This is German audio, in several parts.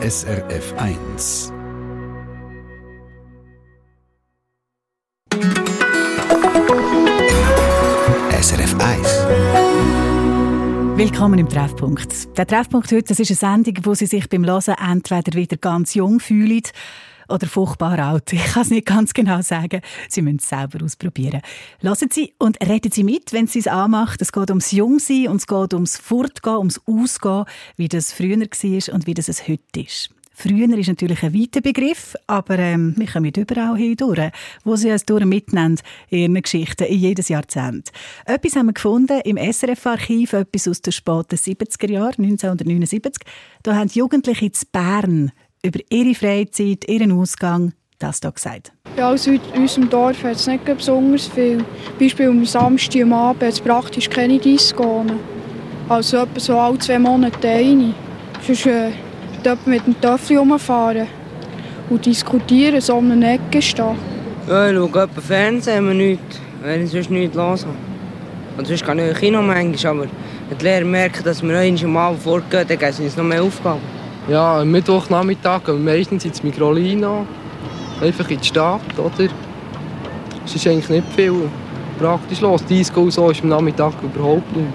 SRF 1. SRF 1. Willkommen im Treffpunkt. Der Treffpunkt heute das ist eine Sendung, wo Sie sich beim Hören entweder wieder ganz jung fühlen oder furchtbar alt. Ich kann es nicht ganz genau sagen. Sie müssen es selber ausprobieren. Lassen Sie und reden Sie mit, wenn Sie es anmacht. Es geht ums Jungsein und es geht ums Fortgehen, ums Ausgehen, wie das früher war und wie das es heute ist. Früher ist natürlich ein weiter Begriff, aber ähm, wir kommen überall hindurch, wo sie uns durch mitnehmen in ihren Geschichten, in jedes Jahrzehnt. Etwas haben wir gefunden im SRF-Archiv, etwas aus den späten 70er Jahren, 1979. Da haben Jugendliche zu Bern über ihre Freizeit, ihren Ausgang das hier gesagt. Ja, also in unserem Dorf hat es nicht besonders viel. Beispiel am Samstag am Abend hat es praktisch keine Diskonen. Also etwa so alle zwei Monate eine. Sonst äh, dort mit dem Töffel rumfahren und diskutieren, so um eine Ecke stehen. Ja, ich schaue etwa Fernsehen, nichts, wenn ich sonst nichts höre. Und sonst kann ich ins Kino manchmal, aber wenn die Lehrer merken, dass wir einmal vorgehen, dann geben sie uns noch mehr Aufgaben. Ja, am Mittwochnachmittag gehen wir meistens ins Migrolino, einfach in die Stadt, oder? Es ist eigentlich nicht viel praktisch los. Disco und so ist am Nachmittag überhaupt nicht.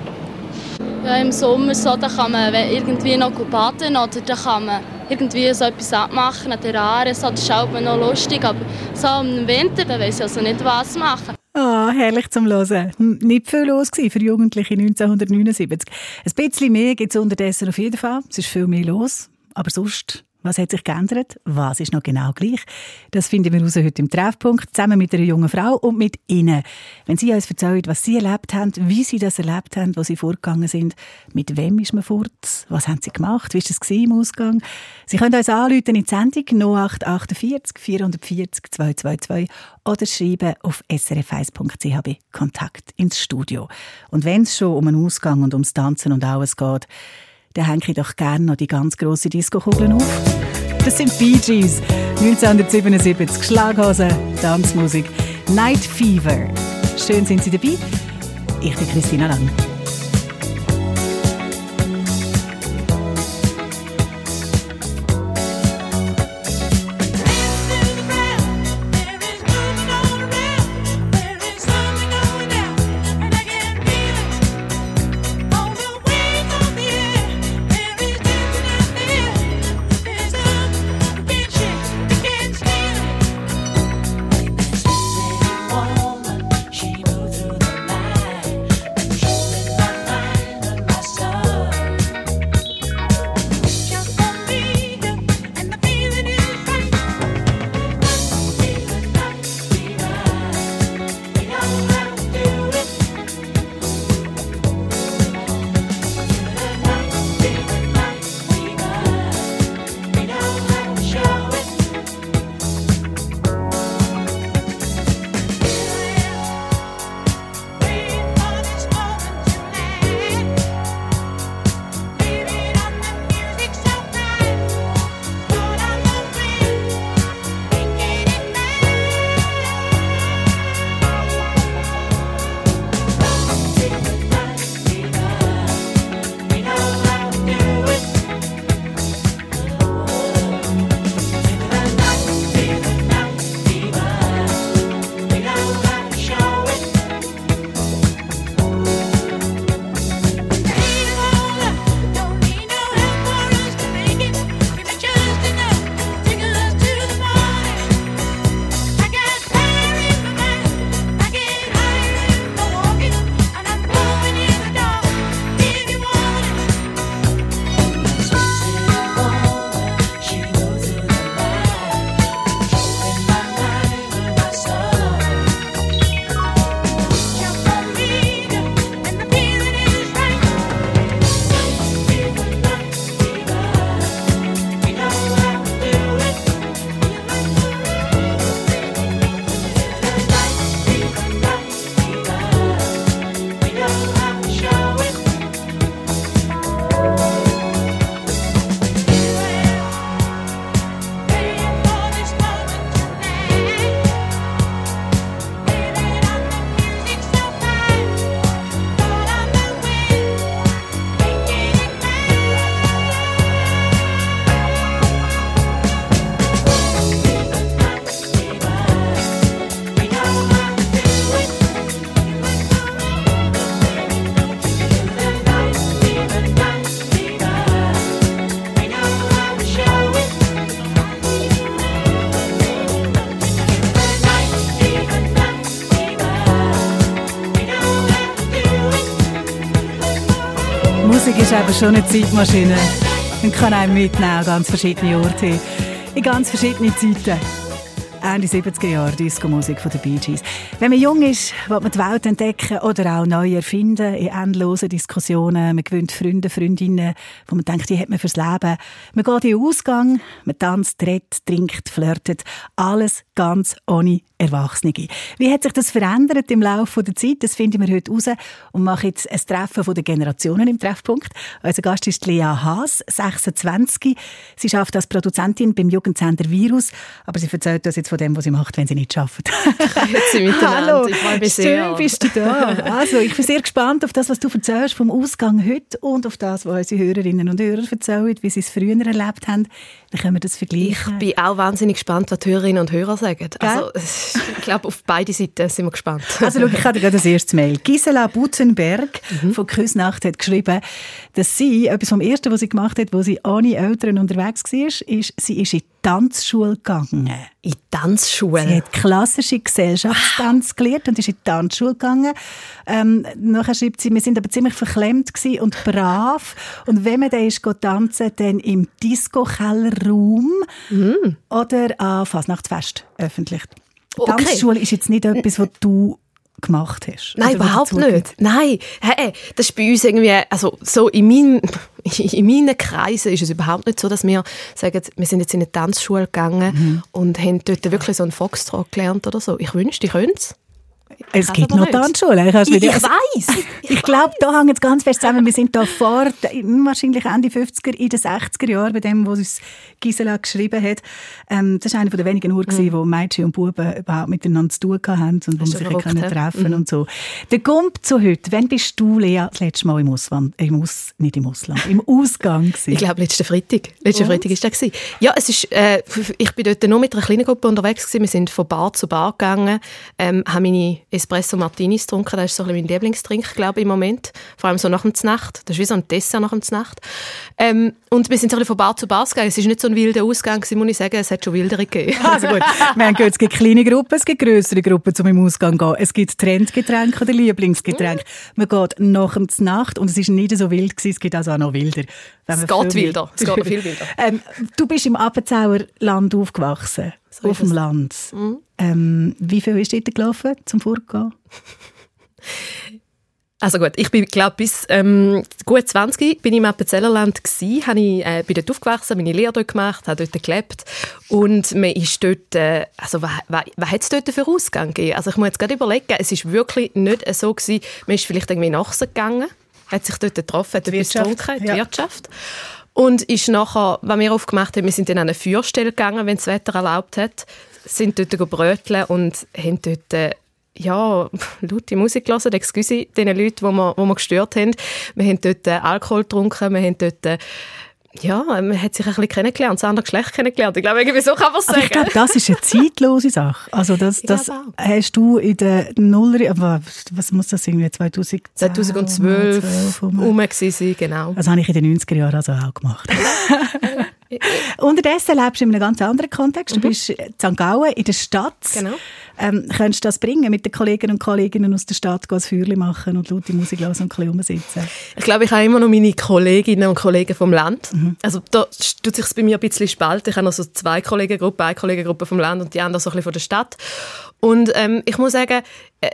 Ja, Im Sommer so, da kann man irgendwie noch baden oder da kann man irgendwie so etwas abmachen an der Aare. So, das schaut man noch lustig, aber so im Winter, da weiß ich also nicht, was machen. Ah, oh, herrlich zum Hören. Nicht viel los für Jugendliche 1979. Ein bisschen mehr gibt es unterdessen auf jeden Fall. Es ist viel mehr los. Aber sonst, was hat sich geändert? Was ist noch genau gleich? Das finden wir raus heute im Treffpunkt, zusammen mit einer jungen Frau und mit Ihnen. Wenn Sie uns erzählen, was Sie erlebt haben, wie Sie das erlebt haben, wo Sie vorgegangen sind, mit wem ist man fort, was haben Sie gemacht, wie war das im Ausgang? Sie können uns anrufen in die Sendung 0848 440 222 oder schreiben auf srf1.ch Kontakt ins Studio. Und wenn es schon um einen Ausgang und ums Tanzen und alles geht, dann hänge ich doch gerne noch die ganz grosse Disco-Kugeln auf. Das sind Bee Gees, 1977, Schlaghose, Tanzmusik, Night Fever. Schön sind Sie dabei. Ich bin Christina Lang. Ist aber schon eine Zeitmaschine und kann einem mitnehmen an ganz verschiedene Orte, in ganz verschiedene Zeiten. Ende 70er Jahre Disco-Musik von den Bee Gees. Wenn man jung ist, will man die Welt entdecken oder auch neu erfinden in endlosen Diskussionen. Man gewinnt Freunde, Freundinnen, wo man denkt, die hat man fürs Leben. Man geht in den Ausgang, man tanzt, redet, trinkt, flirtet. Alles ganz ohne Erwachsene. Wie hat sich das verändert im Laufe der Zeit? Das finden wir heute raus und machen jetzt ein Treffen den Generationen im Treffpunkt. Unser Gast ist Lea Haas, 26. Sie arbeitet als Produzentin beim Jugendsender Virus, aber sie erzählt uns jetzt von dem, was sie macht, wenn sie nicht arbeitet. Hallo, ich freue mich sehr. Schön bist du da. Also, ich bin sehr gespannt auf das, was du erzählst vom Ausgang heute und auf das, was unsere Hörerinnen und Hörer erzählen, wie sie es früher erlebt haben. Dann können wir das vergleichen. Ich bin auch wahnsinnig gespannt, was die Hörerinnen und Hörer sagen. Also, ich glaube, auf beide Seiten sind wir gespannt. Also, schau, ich habe gerade das erste Mail. Gisela Butzenberg mhm. von Küsnacht hat geschrieben, dass sie, etwas vom Ersten, was sie gemacht hat, wo sie ohne Eltern unterwegs war, ist, sie ist in Tanzschule gegangen. In Tanzschule? Sie hat klassische Gesellschaftstanz gelernt und ist in die Tanzschule gegangen. Ähm, nachher schreibt sie, wir sind aber ziemlich verklemmt und brav. Und wenn man dann ist tanzen, dann im Disco-Kellerraum mm. oder an Fasnachtsfest öffentlich. Okay. Tanzschule ist jetzt nicht etwas, was du gemacht hast? Nein, überhaupt nicht. Nein, hey, das ist bei uns irgendwie, also so in, mein, in meinen Kreisen ist es überhaupt nicht so, dass wir sagen, wir sind jetzt in eine Tanzschule gegangen mhm. und haben dort wirklich so einen Foxtrot gelernt oder so. Ich wünschte, ich könnte es. Es gibt noch Tanzschulen. Ich, ich, ich weiß. Ich, ich glaube, da hängt es ganz fest zusammen. Wir sind da vor, wahrscheinlich Ende 50er, in den 60er Jahren, bei dem, was uns Gisela geschrieben hat. Ähm, das war einer der wenigen Orte, mhm. wo Mädchen und Buben überhaupt miteinander zu tun hatten und wo man sich können treffen mhm. und so. Der kommt zu heute. Wann bist du, Lea, das letzte Mal im Ausland, im Aus, nicht im Ausland, im Ausgang gewesen? Ich glaube, letzten Freitag. Letzten Freitag war das. Ja, es ist, äh, ich bin dort nur mit einer kleinen Gruppe unterwegs gewesen. Wir sind von Bar zu Bar gegangen, ähm, haben meine Espresso Martinis getrunken. Das ist so ein mein Lieblingstrink, glaube ich, im Moment. Vor allem so nach dem Znacht. Das ist wie so ein Dessert nach dem Znacht. Ähm, und wir sind so ein von Bar zu Bar gegangen. Es war nicht so ein wilder Ausgang, gewesen, muss ich sagen. Es hat schon wildere gegeben. Also gut. Wir haben gehört, es gibt kleine Gruppen, es gibt größere Gruppen, um im Ausgang zu gehen. Es gibt Trendgetränke oder Lieblingsgetränke. Mhm. Man geht nach dem Znacht und es ist nicht so wild gewesen. Es gibt also auch noch wilder. Es geht wilder. Es geht noch viel wilder. ähm, du bist im Appenzauer Land aufgewachsen. Auf dem Land. Mhm. Ähm, wie viel ist dort gelaufen zum Vorgehen? Also gut, ich bin, glaube bis ähm, gut 20 bin ich im Appenzellerland gsi, habe ich äh, bin dort aufgewachsen, meine Lehre dort gemacht, habe dort gelebt und man ist dort, äh, also was, was, was hat es dort für Ausgang gegeben? Also ich muss jetzt gerade überlegen, es ist wirklich nicht so gewesen, man ist vielleicht irgendwie nachher gegangen, hat sich dort getroffen, hat etwas getrunken, die ja. Wirtschaft und ist nachher, was wir aufgemacht haben, wir sind in eine Feuerstelle gegangen, wenn das Wetter erlaubt hat, sind dort bröteln und haben dort äh, ja, laute Musik gehört, excuse den Leuten, die wir, die wir gestört haben. Wir haben dort äh, Alkohol getrunken, wir haben dort äh, ja, man hat sich ein bisschen kennengelernt, das andere Geschlecht kennengelernt. Ich glaube, irgendwie so kann man es sagen. ich glaube, das ist eine zeitlose Sache. Also das, das hast du in der Nuller, aber was muss das irgendwie, 2010? 2012 herum sein, genau. Das habe ich in den 90er Jahren also auch gemacht. Unterdessen lebst du in einem ganz anderen Kontext. Du mhm. bist in St. Gallen, in der Stadt. Genau. Ähm, könntest du das bringen, mit den Kolleginnen und Kollegen aus der Stadt ein Feuerchen machen und laute Musik hören und ein bisschen rumsitzen? Ich glaube, ich habe immer noch meine Kolleginnen und Kollegen vom Land. Mhm. Also da tut sich bei mir ein bisschen spalten. Ich habe noch so zwei Kollegengruppen, eine Kollegengruppe vom Land und die andere so ein bisschen von der Stadt. Und ähm, ich muss sagen, äh,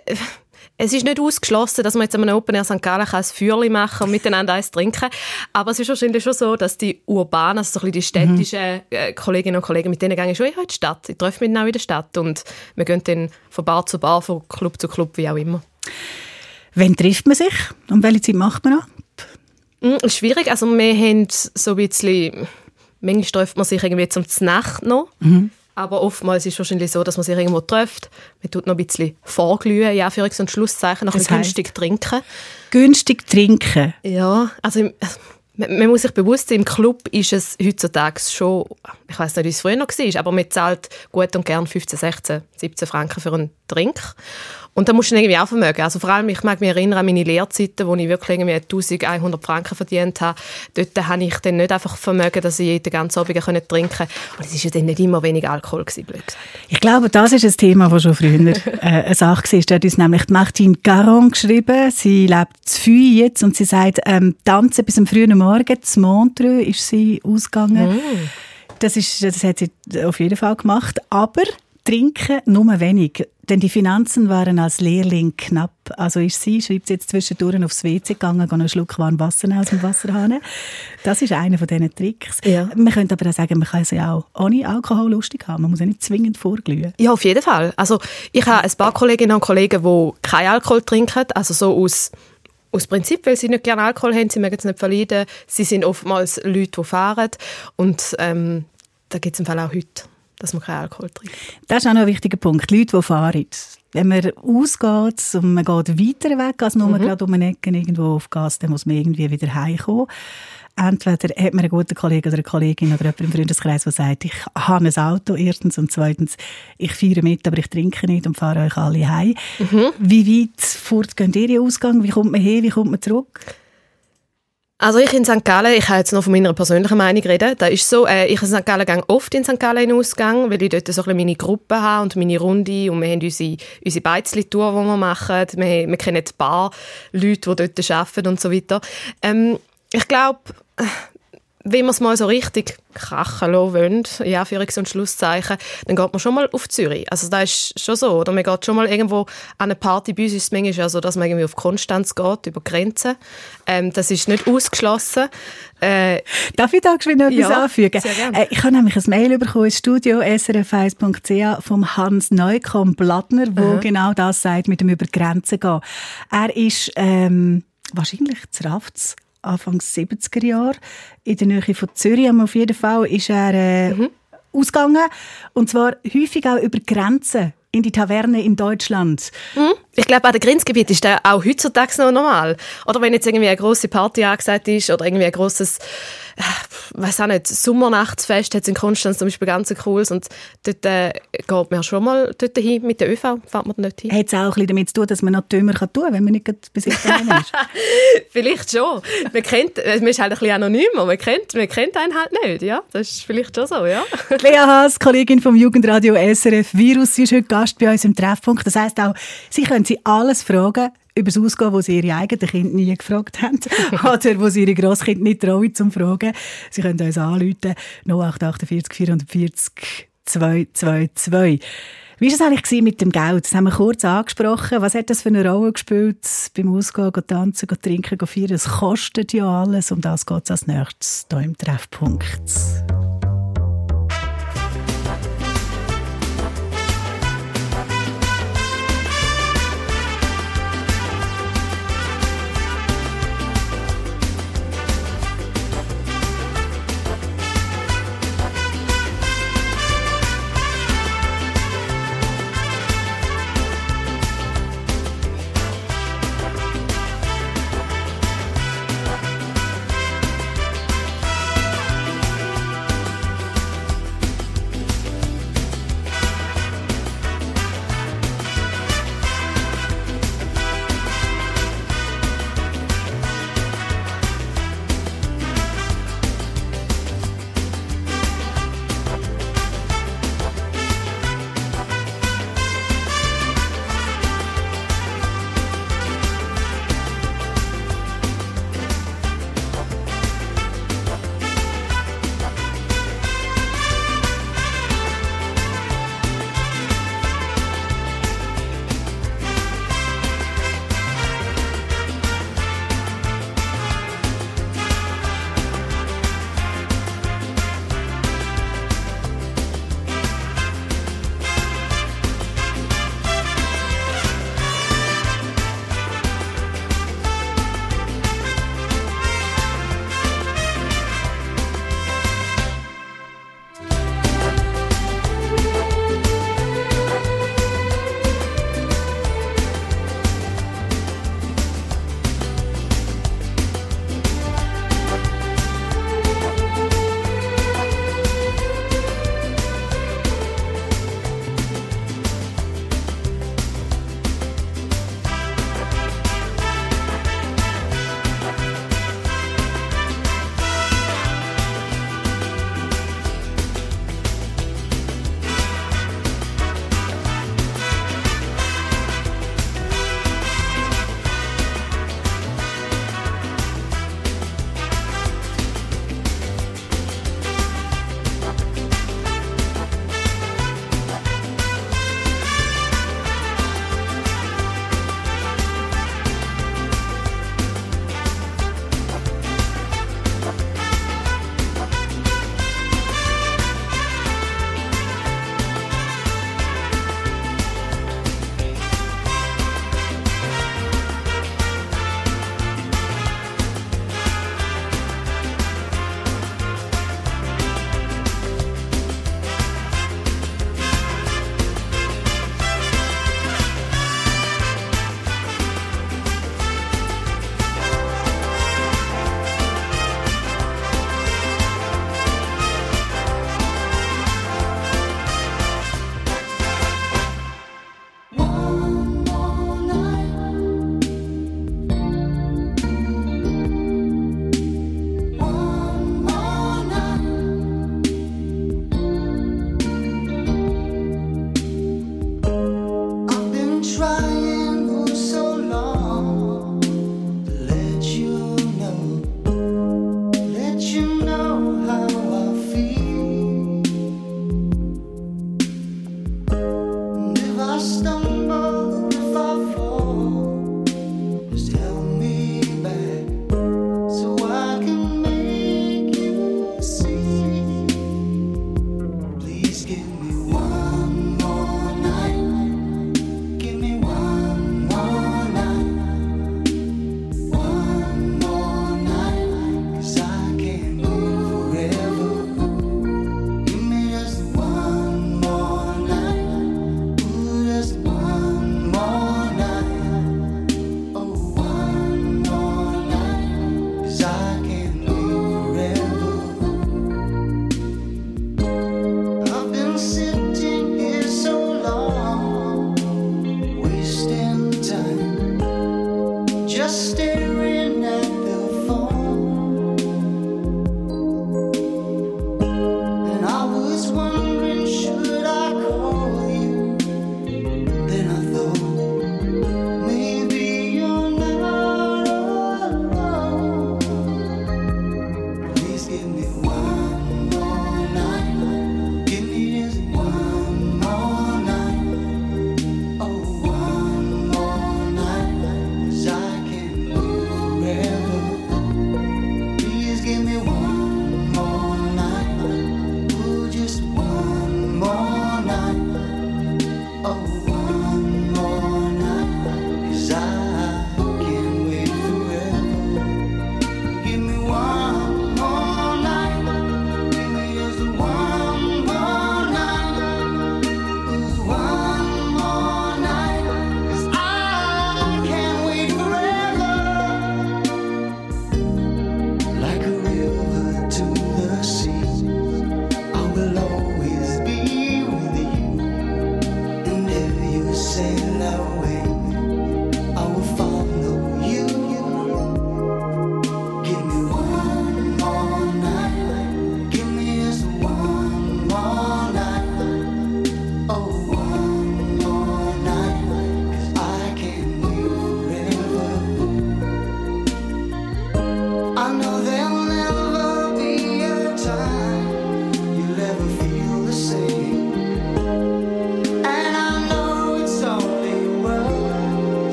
es ist nicht ausgeschlossen, dass man jetzt an einem Open Air St. Gallen ein Feuerchen machen und miteinander eins trinken Aber es ist wahrscheinlich schon so, dass die urbanen, also so ein bisschen die mhm. städtischen äh, Kolleginnen und Kollegen, mit denen gehe ich schon in die Stadt. Ich treffe mich dann auch in der Stadt und wir gehen dann von Bar zu Bar, von Club zu Club, wie auch immer. Wann trifft man sich und welche Zeit macht man ab? Mm, schwierig. Also wir haben so ein bisschen... Manchmal trifft man sich irgendwie zum Nacht noch. Mhm. Aber oftmals ist es wahrscheinlich so, dass man sich irgendwo trifft. Man tut noch ein bisschen vorglühen, ja, für und Schlusszeichen, noch ein bisschen günstig trinken. Günstig trinken? Ja, also man, man muss sich bewusst sein, im Club ist es heutzutage schon ich weiß nicht, wie es früher noch war, aber man zahlt gut und gern 15, 16, 17 Franken für einen Drink. Und da musst du irgendwie auch vermögen. Also vor allem, ich mag mich erinnern an meine Lehrzeiten, wo ich wirklich irgendwie 1100 Franken verdient habe. Dort habe ich dann nicht einfach vermögen, dass ich jeden ganzen Abend trinken konnte. Und es war ja dann nicht immer wenig Alkohol, gewesen, blöd gesagt. Ich glaube, das ist ein Thema, das schon früher äh, eine Sache war. Da hat uns nämlich die Martine Caron geschrieben. Sie lebt zu Fui jetzt und sie sagt, ähm, tanzen bis am frühen Morgen. Zu Montreux ist sie ausgegangen. Mm. Das, ist, das hat sie auf jeden Fall gemacht. Aber trinken nur wenig. Denn die Finanzen waren als Lehrling knapp. Also ist sie, schreibt sie jetzt zwischendurch aufs WC gegangen, einen Schluck warm Wasser aus dem Wasserhahn. Das ist einer von diesen Tricks. Ja. Man könnte aber auch sagen, man kann es ja auch ohne Alkohol lustig haben. Man muss ja nicht zwingend vorglühen. Ja, auf jeden Fall. Also ich habe ein paar Kolleginnen und Kollegen, die keinen Alkohol trinken. Also so aus aus Prinzip, weil sie nicht gerne Alkohol haben, sie mögen es nicht verleiden. Sie sind oftmals Leute, die fahren. Und ähm, da gibt es im Fall auch heute dass man keinen Alkohol trinkt. Das ist auch noch ein wichtiger Punkt. Leute, die fahren. Wenn man ausgeht und man geht weiter weg als nur mhm. gerade um eine Ecke irgendwo auf Gas, dann muss man irgendwie wieder heimkommen. Entweder hat man einen guten Kollegen oder eine Kollegin oder jemand im Freundeskreis, der sagt, ich habe ein Auto erstens und zweitens, ich feiere mit, aber ich trinke nicht und fahre euch alle heim. Mhm. Wie weit fort geht ihr Ausgang? Wie kommt man her? Wie kommt man zurück? Also ich in St. Gallen, ich kann jetzt noch von meiner persönlichen Meinung reden, da ist so, äh, ich in St. Gallen gehe oft in St. Gallen in Ausgang, weil ich dort so ein meine Gruppe habe und meine Runde und wir haben unsere, unsere Beizli-Tour, die wir machen, wir, wir kennen ein paar Leute, die dort arbeiten und so weiter. Ähm, ich glaube, wenn man es mal so richtig krachen lassen wollen, in Anführungs- und Schlusszeichen, dann geht man schon mal auf Zürich. Also das ist schon so. Oder man geht schon mal irgendwo an eine Party. Bei uns ist es manchmal so, dass man irgendwie auf Konstanz geht, über Grenzen. Ähm, das ist nicht ausgeschlossen. Äh, Darf ich da geschwind etwas ja, anfügen? Äh, ich habe nämlich ein Mail bekommen ins Studio srf1.ch vom Hans Neukomm Blattner, wo mhm. genau das sagt, mit dem über Grenzen gehen. Er ist ähm, wahrscheinlich zu Rafts Anfang 70er Jahre. In der Nähe von Zürich auf jeden Fall ist er äh, mhm. ausgegangen. Und zwar häufig auch über Grenzen in die Taverne in Deutschland. Mhm. Ich glaube, an den Grenzgebieten ist das auch heutzutage noch normal. Oder wenn jetzt irgendwie eine große Party angesagt ist oder irgendwie ein großes weiß auch nicht, Sommernachtsfest hat es in Konstanz zum Beispiel ganz cooles und dort äh, geht man schon mal dort hin mit der ÖV, fährt man nicht hin. Hat es auch ein bisschen damit zu tun, dass man noch dümmer tun kann, wenn man nicht Besitzer ist? vielleicht schon. Man, kennt, man ist halt ein bisschen anonym, aber man kennt, man kennt einen halt nicht, ja. Das ist vielleicht schon so, ja. Lea Haas, Kollegin vom Jugendradio SRF Virus, sie ist heute Gast bei uns im Treffpunkt. Das heisst auch, Sie können Sie alles fragen, über das Ausgehen, wo sie ihre eigenen Kinder nie gefragt haben oder wo sie ihre Grosskinder nicht trauen zum Fragen. Sie können uns anrufen 0848 440 222. Wie war es eigentlich mit dem Geld? Das haben wir kurz angesprochen. Was hat das für eine Rolle gespielt beim Ausgehen, tanzen, trinken, feiern? Es kostet ja alles. Um das geht es als nächstes hier im Treffpunkt.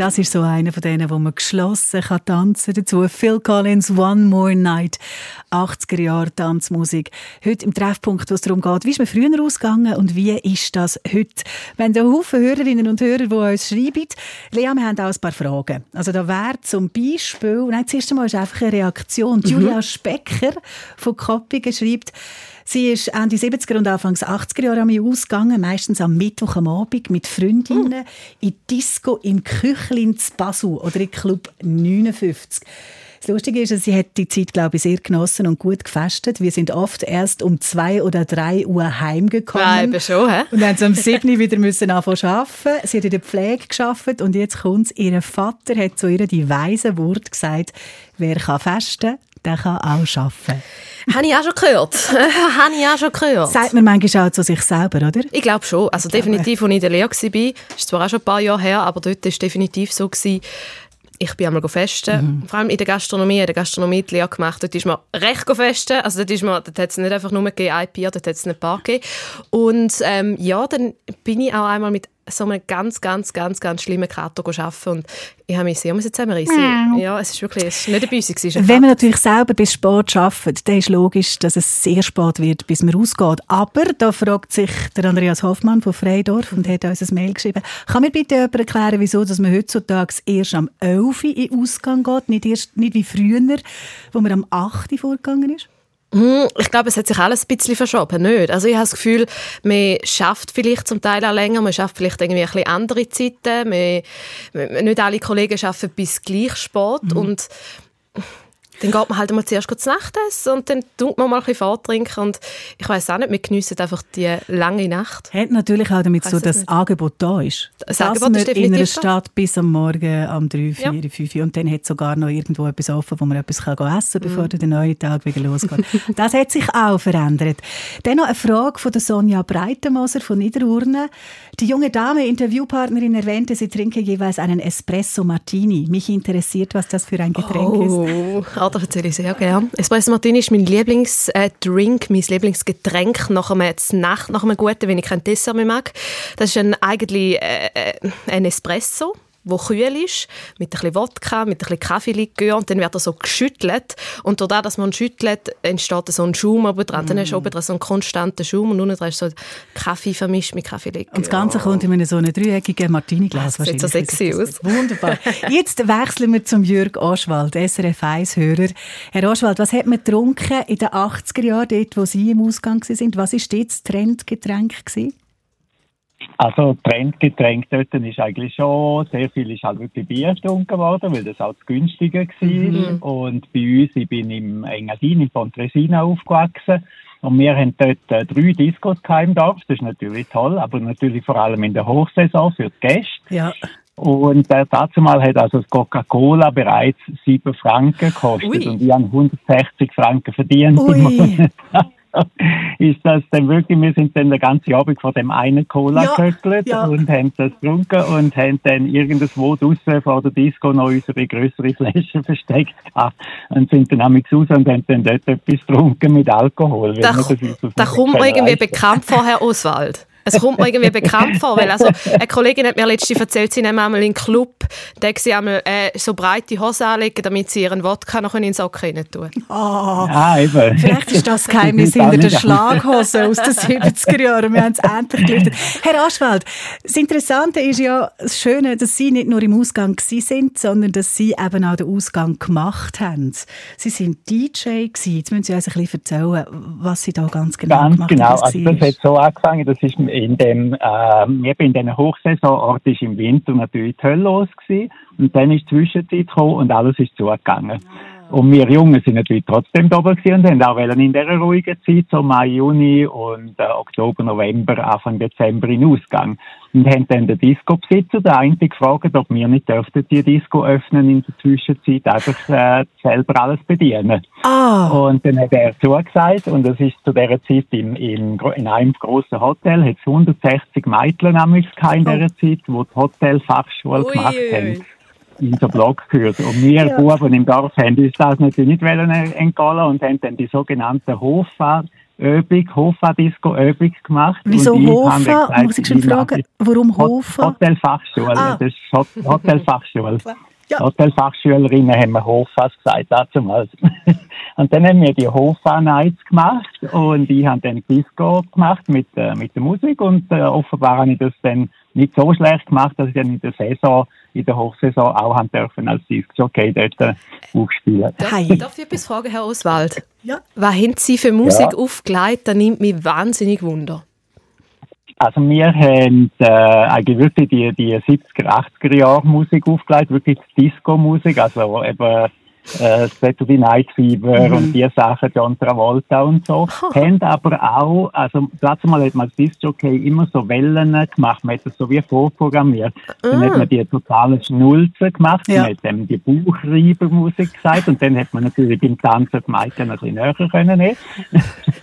Das ist so einer von denen, wo man geschlossen kann tanzen dazu. Phil Collins, One More Night. 80er Jahre Tanzmusik. Heute im Treffpunkt, wo es darum geht, wie ist man früher ausgegangen und wie ist das heute? Wir haben einen Haufen Hörerinnen und Hörer, die uns schreiben. Lea, wir haben auch ein paar Fragen. Also da wäre zum Beispiel, nein, das erste Mal ist einfach eine Reaktion. Mhm. Julia Specker von Koppingen schreibt, Sie ist Ende 70er und Anfang 80er Jahre am ausgegangen, meistens am Mittwoch am Abend mit Freundinnen mm. in Disco im Küchlin zu Basel oder im Club 59. Das Lustige ist, sie hat die Zeit, glaube ich, sehr genossen und gut gefestet. Wir sind oft erst um zwei oder drei Uhr heimgekommen. Bleiben schon, hä? Und dann um sieben wieder müssen anfangen arbeiten. Sie hat in der Pflege geschafft und jetzt kommt Ihr Vater hat zu ihr die weise Wort gesagt, wer kann festen, der kann auch arbeiten. Habe ich auch schon gehört. Habe ich auch schon gehört. Sagt man manchmal auch zu sich selber, oder? Ich glaube schon. Also definitiv, als ich in der Lehre war, ist zwar auch schon ein paar Jahre her, aber dort war es definitiv so, gewesen, ich bin einmal festen, mhm. vor allem in der Gastronomie, in der Gastronomie die Lehre gemacht, dort ist man recht festen, also dort, ist man, dort hat es nicht einfach nur gegeben, ein Bier, dort hat es ein paar gegeben. Und ähm, ja, dann bin ich auch einmal mit so einem ganz, ganz, ganz, ganz schlimmen Kater arbeiten und ich habe mich sehr zusammenreißen. Ja, es ist wirklich es ist nicht eine Büsse. Wenn man natürlich selber bis spät arbeitet, dann ist logisch, dass es sehr spät wird, bis man rausgeht. Aber da fragt sich der Andreas Hoffmann von Freidorf und hat uns ein Mail geschrieben. Kann mir bitte jemand erklären, wieso dass man heutzutage erst am 11 Uhr in Ausgang geht, nicht, erst, nicht wie früher, wo man am 8 Uhr vorgegangen ist? Hm, ich glaube, es hat sich alles ein bisschen verschoben, nicht? Also ich habe das Gefühl, man schafft vielleicht zum Teil auch länger, man schafft vielleicht irgendwie ein bisschen andere Zeiten, man, nicht alle Kollegen arbeiten bis gleich spät mhm. und dann geht man halt mal zuerst zu Nacht essen und dann tut man mal ein bisschen vortrinken und ich weiß auch nicht, wir geniessen einfach die lange Nacht. Hat natürlich auch damit so, dass das Angebot da ist. Das dass Angebot ist in einer Stadt bis am Morgen um 3, 4, ja. 5 und dann hat sogar noch irgendwo etwas offen, wo man etwas kann essen kann, bevor mhm. der neue Tag wieder losgeht. das hat sich auch verändert. Dann noch eine Frage von der Sonja Breitenmoser von Niederurne. Die junge Dame, Interviewpartnerin, erwähnte, sie trinke jeweils einen Espresso Martini. Mich interessiert, was das für ein Getränk oh. ist das erzähle ich sehr gerne. Espresso Martini ist mein Lieblingsdrink, mein Lieblingsgetränk nach einem, Nacht, nach einem guten, wenn ich kein Dessert mehr mag. Das ist ein, eigentlich äh, äh ein Espresso wo kühl ist, mit ein bisschen Wodka, mit ein bisschen Kaffeelikör und dann wird er so geschüttelt und dadurch, dass man schüttelt, entsteht so ein Schaum oben dran. Mm. Dann hast du oben dran so einen konstanten Schaum und unten dran ist so Kaffee vermischt mit Kaffeelikör. Und das Ganze kommt in einem so einem dreieckigen Martini-Glas Das sieht so sexy aus. Wunderbar. Jetzt wechseln wir zum Jürg Oschwald, SRF 1-Hörer. Herr Oschwald, was hat man getrunken in den 80er Jahren, dort, wo Sie im Ausgang waren? Was war dort das Trendgetränk? Gewesen? Also Trendgetränk dort ist eigentlich schon, sehr viel ist halt wirklich Bier getrunken worden, weil das auch das Günstige war. Mhm. Und bei uns, ich bin im Engadin, in Pontresina aufgewachsen. Und wir haben dort äh, drei Discos im Dorf. Das ist natürlich toll, aber natürlich vor allem in der Hochsaison für die Gäste. Ja. Und äh, dazu mal hat also das Coca-Cola bereits sieben Franken gekostet. Ui. Und ich habe 160 Franken verdient. ist das dann wirklich, wir sind dann den ganzen Abend vor dem einen Cola ja, geköckelt ja. und haben das getrunken und haben dann irgendwo draussen vor der Disco noch unsere größere Flasche versteckt und sind dann amix raus und haben dann dort etwas getrunken mit Alkohol. Da, da kommt irgendwie bekannt vor, Herr Oswald. Es kommt mir irgendwie bekannt vor, weil also eine Kollegin hat mir letztens erzählt, sie nehmen einmal in den Club, da sie einmal äh, so breite Hosen anlegen, damit sie ihren Wodka noch in den Sock rein tun. Oh, ja, eben. Vielleicht ist das Geheimnis hinter der Schlaghose aus den 70er Jahren. Wir haben es endlich gelüftet. Herr Aschwald, das Interessante ist ja das Schöne, dass Sie nicht nur im Ausgang sind, sondern dass Sie eben auch den Ausgang gemacht haben. Sie sind DJ gewesen. Jetzt müssen Sie uns ein bisschen erzählen, was Sie da ganz genau ganz gemacht genau. haben. Ganz genau. Also das hat so angefangen, das ist in dem, äh, eben in den Hochsaisonort ist im Winter natürlich die Hölle los gewesen. Und dann ist die Zwischenzeit gekommen und alles ist zugegangen. Und wir Jungen sind natürlich trotzdem da und haben auch in dieser ruhigen Zeit, so Mai, Juni und äh, Oktober, November, Anfang Dezember in Ausgang. Und haben dann den Disco-Besitzer, der eine, gefragt, ob wir nicht dürften die Disco öffnen in der Zwischenzeit, einfach äh, selber alles bedienen. Ah. Und dann hat er zugesagt und das ist zu dieser Zeit in, in, in einem grossen Hotel, hat es 160 Mädchen nämlich in dieser oh. Zeit, die die Hotelfachschule gemacht haben in den Blog gehört. Und wir ja. Buben im Dorf haben uns das natürlich nicht entgehen und haben dann die sogenannten Hoffahrt Übung, Hofa-Disco-Übung gemacht. Wieso Hofa? Muss ich schon fragen, warum Hofa? Hotelfachschule, Ah. das ist Hot- Hotelfachschule. Ja. Hotelfachschülerinnen haben wir Hofas gesagt, damals. und dann haben wir die Hofa-Nights gemacht und ich habe dann Disco gemacht mit, äh, mit der Musik und äh, offenbar habe ich das dann nicht so schlecht gemacht, dass ich dann in der Saison, in der Hochsaison auch haben dürfen als Disc-Jockey dort äh, aufspielen. Hi. Darf ich etwas fragen, Herr Oswald? Ja. Was haben Sie für Musik Ja. aufgelegt? Das nimmt mich wahnsinnig Wunder. Also wir haben äh, eigentlich wirklich die, die 70er, 80er Jahre Musik aufgelegt, wirklich Disco-Musik, also eben äh, Saturday Night Fever Mhm. und die Sachen, John Travolta und so. haben aber auch, also dazu mal hat man als Disc-Jockey immer so Wellen gemacht, man hat das so wie vorprogrammiert. Dann hat man die totale Schnulze gemacht, Ja. man hat dann die Bauchreibermusik gesagt und dann hat man natürlich beim Tanzen die Mic ein bisschen näher können nehmen.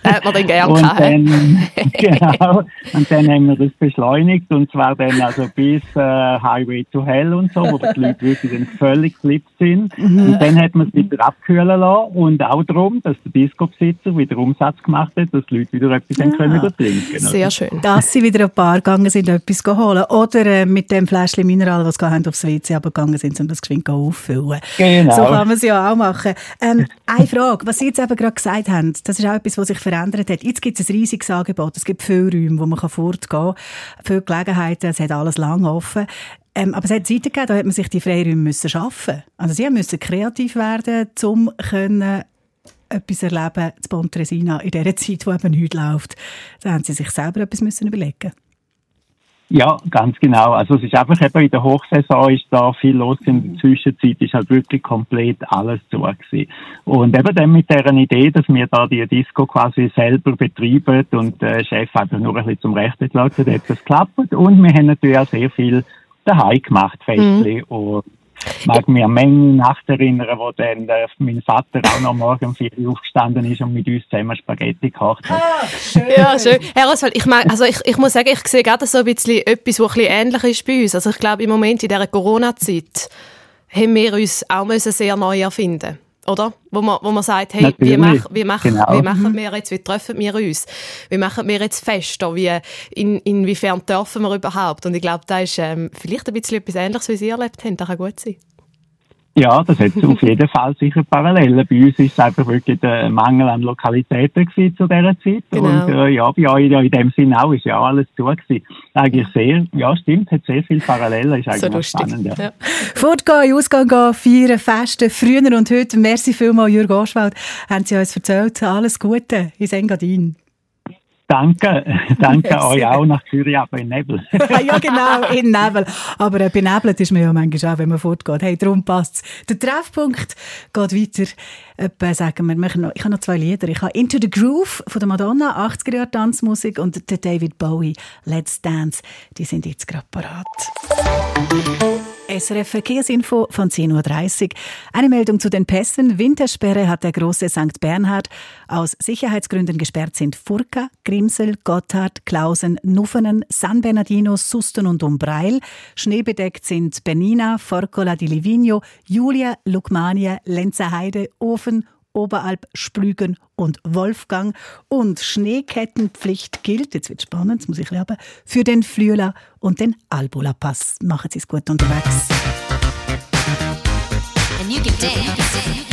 Hat man dann gerne Und dann, genau, und dann haben wir das beschleunigt und zwar dann also bis äh, Highway to Hell und so, wo die Leute wirklich dann völlig geflippt sind. Mhm. Und dann hat man es wieder abkühlen lassen und auch darum, dass der Disco-Besitzer wieder Umsatz gemacht hat, dass die Leute wieder etwas haben können trinken Also, Sehr schön. Dass sie wieder ein paar gegangen sind, etwas holen. Oder äh, mit dem Fläschchen Mineral, das sie haben, aufs WC abgegangen sind, um das geschwind auffüllen. Genau. So kann man es ja auch machen. Ähm, eine Frage, was Sie jetzt eben gerade gesagt haben, das ist auch etwas, was sich verändert hat. Jetzt gibt es ein riesiges Angebot. Es gibt viele Räume, wo man kann fortgehen kann. Viele Gelegenheiten, es hat alles lang offen. Ähm, aber es hat Zeiten gegeben, da hat man sich die Freiräume müssen schaffen. Also Sie müssen kreativ werden, um können etwas erleben zu Pontresina in dieser Zeit, wo eben nichts läuft. Da haben Sie sich selber etwas müssen überlegen Ja, ganz genau. Also es ist einfach eben in der Hochsaison ist da viel los. In der Zwischenzeit ist halt wirklich komplett alles zu gewesen. Und eben dann mit deren Idee, dass wir da die Disco quasi selber betreiben und der Chef einfach nur ein bisschen zum Rechten gelassen hat, hat das geklappt. Und wir haben natürlich auch sehr viel daheim gemacht, Festli. Und ich mag mich an Menge Nacht erinnern, wo dann äh, mein Vater auch noch morgen um 4 Uhr aufgestanden ist und mit uns zusammen Spaghetti gekocht hat. Ja, schön. Herr Oswald, ich, mein, also ich, ich muss sagen, ich sehe gerade so ein bisschen etwas, was ein bisschen ähnlich ist bei uns. Also ich glaube, im Moment in dieser Corona-Zeit haben wir uns auch müssen sehr neu erfinden oder? Wo man, wo man sagt, hey, wie, mach, wie, mach, Genau. wie machen wir jetzt, wie treffen wir uns? Wie machen wir jetzt Feste? Wie, in, inwiefern dürfen wir überhaupt? Und ich glaube, da ist ähm, vielleicht ein bisschen etwas Ähnliches, wie Sie erlebt haben. Das kann gut sein. Ja, das hat auf jeden Fall sicher Parallelen. Bei uns ist es einfach wirklich der Mangel an Lokalitäten gewesen zu dieser Zeit. Genau. Und äh, ja, bei euch ja, in dem Sinne auch, ist ja alles zu gewesen. Eigentlich sehr, ja stimmt, hat sehr viele Parallelen, ist eigentlich So spannend. Ja. Ja. Fortgehen, Ausgang gehen, feiern, festen, früher und heute. Merci vielmals, Jürg Oschwald, haben Sie uns erzählt. Alles Gute in Engadin. Danke, danke euch auch nach Zürich, aber in Nebel. ja, genau, in Nebel. Aber äh, benebelt ist man ja manchmal auch, wenn man fortgeht. Hey, darum passt es. Der Treffpunkt geht weiter. Etwa, sagen wir, wir noch, ich habe noch zwei Lieder. Ich habe Into the Groove von der Madonna, 80er-Jahre-Tanzmusik und der David Bowie, Let's Dance. Die sind jetzt gerade parat. SRF Verkehrsinfo von 10.30 Uhr. Eine Meldung zu den Pässen. Wintersperre hat der große St. Bernhard. Aus Sicherheitsgründen gesperrt sind Furka, Grimsel, Gotthard, Klausen, Nuffenen, San Bernardino, Susten und Umbreil. Schneebedeckt sind Bernina, Forcola di Livigno, Julia, Lukmania, Lenzerheide, Ofen, Oberalp, Splügen und Wolfgang. Und Schneekettenpflicht gilt, jetzt wird spannend, jetzt muss ich lernen, für den Flüela und den Albula-Pass. Machen Sie es gut unterwegs. and you can dance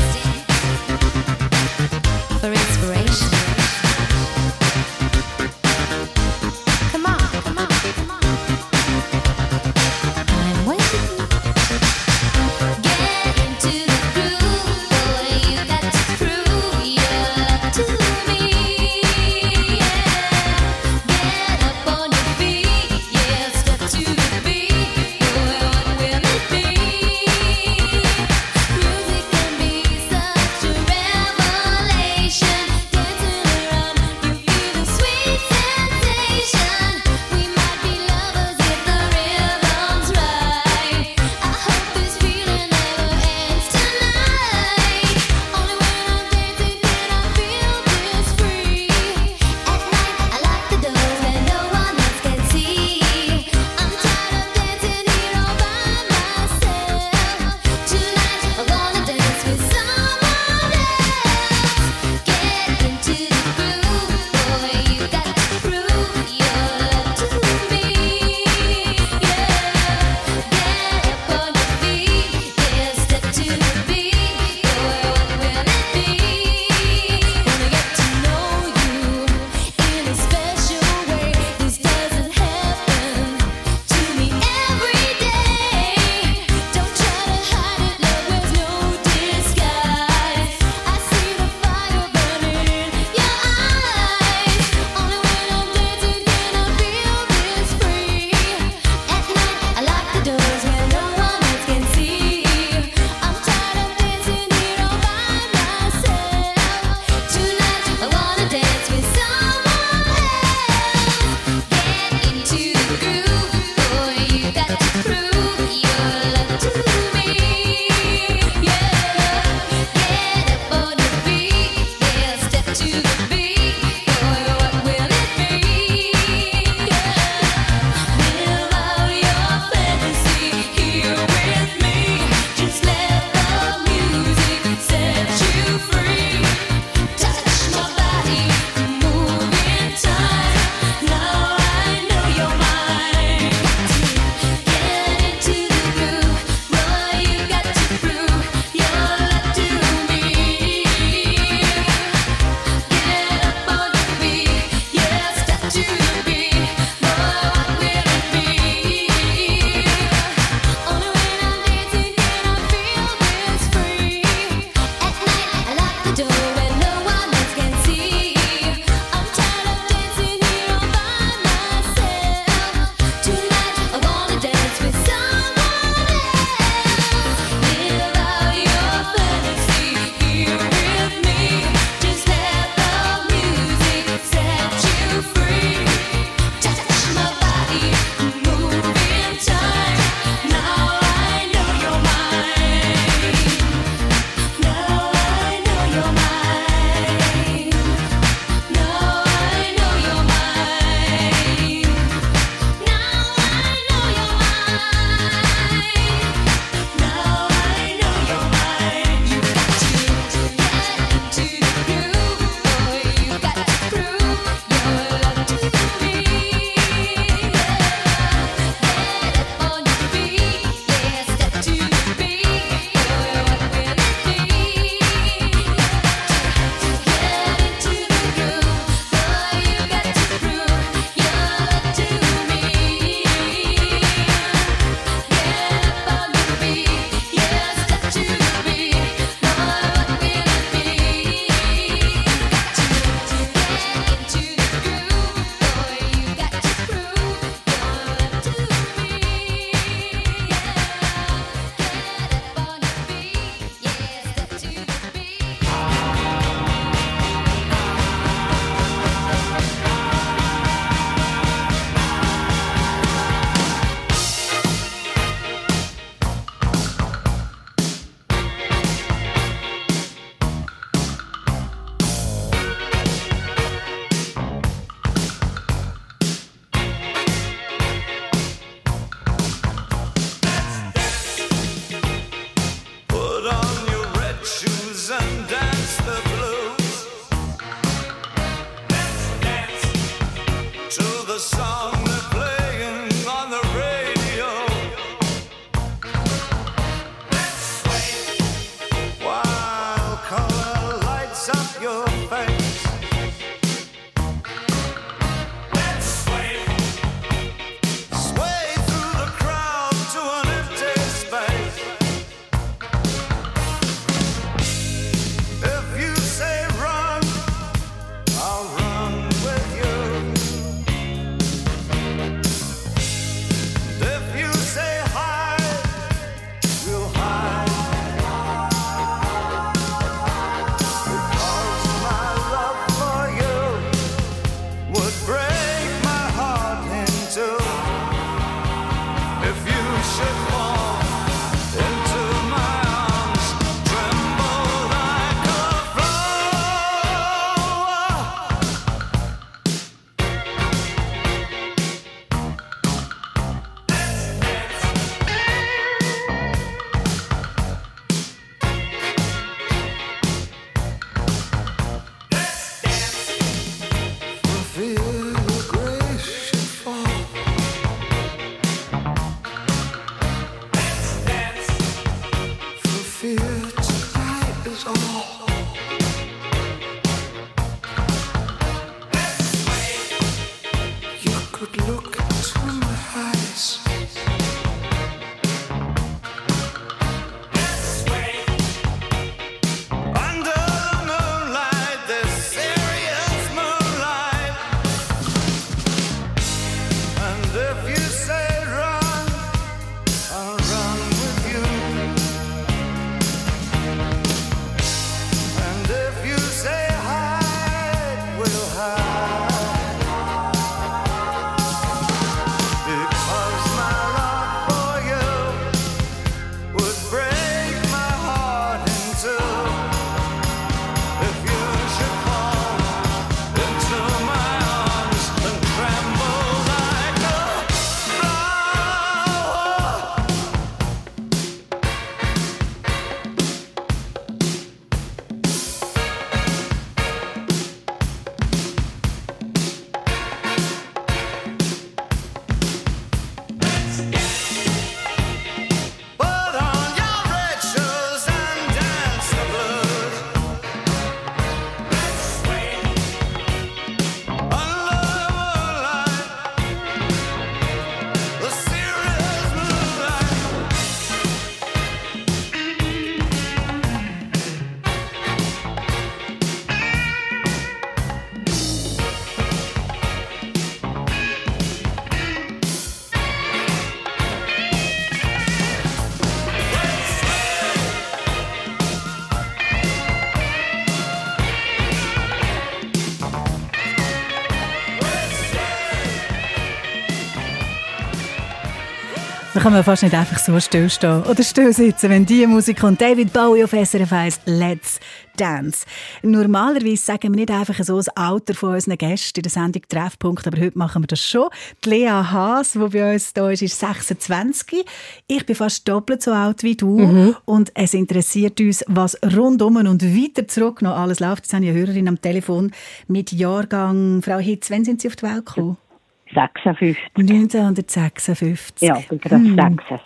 kann man fast nicht einfach so still stehen oder still sitzen, wenn die Musik kommt. David Bowie auf SRF 1, Let's Dance. Normalerweise sagen wir nicht einfach so das Alter von unseren Gästen in der Sendung Treffpunkt, aber heute machen wir das schon. Die Lea Haas, die bei uns da ist, ist 26. Ich bin fast doppelt so alt wie du und es interessiert uns, was rundum und weiter zurück noch alles läuft. Jetzt habe ich eine Hörerin am Telefon mit Jahrgang Frau Hitz. Wann sind Sie auf die Welt gekommen? 56. 1956. Ja, ich bin gerade Hm. 66.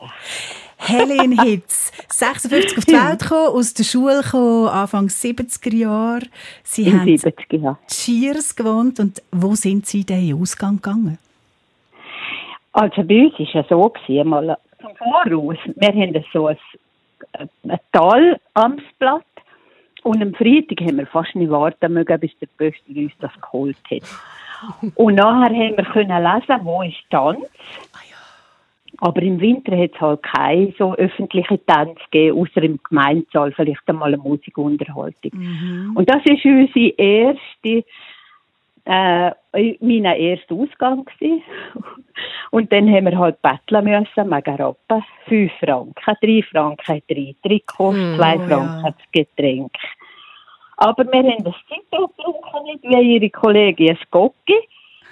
Helen Hitz, 56 auf die Welt gekommen, aus der Schule gekommen, Anfang 70er Jahre. Sie In haben 70 Jahren. Cheers gewohnt. Und wo sind Sie denn in den Ausgang gegangen? Also bei uns war es ja so, gewesen, mal zum Voraus. Wir haben so ein, ein Talamtsblatt und am Freitag haben wir fast nicht warten mögen, bis der Pöster uns das geholt hat. Und nachher haben wir können lesen, wo ist Tanz. Aber im Winter hat es halt keine so öffentliche Tanz gegeben, außer im Gemeinsaal, vielleicht einmal eine Musikunterhaltung. Und das ist unsere erste, äh, mein erster Ausgang gewesen. Und dann haben wir halt betteln müssen, wegen Rappen. Fünf Franken, drei Franken hat drei Trikot, Hm, zwei oh Franken ja. das Getränk. Aber wir haben das getrunken, nicht wie ihre Kollegin ein Gocki,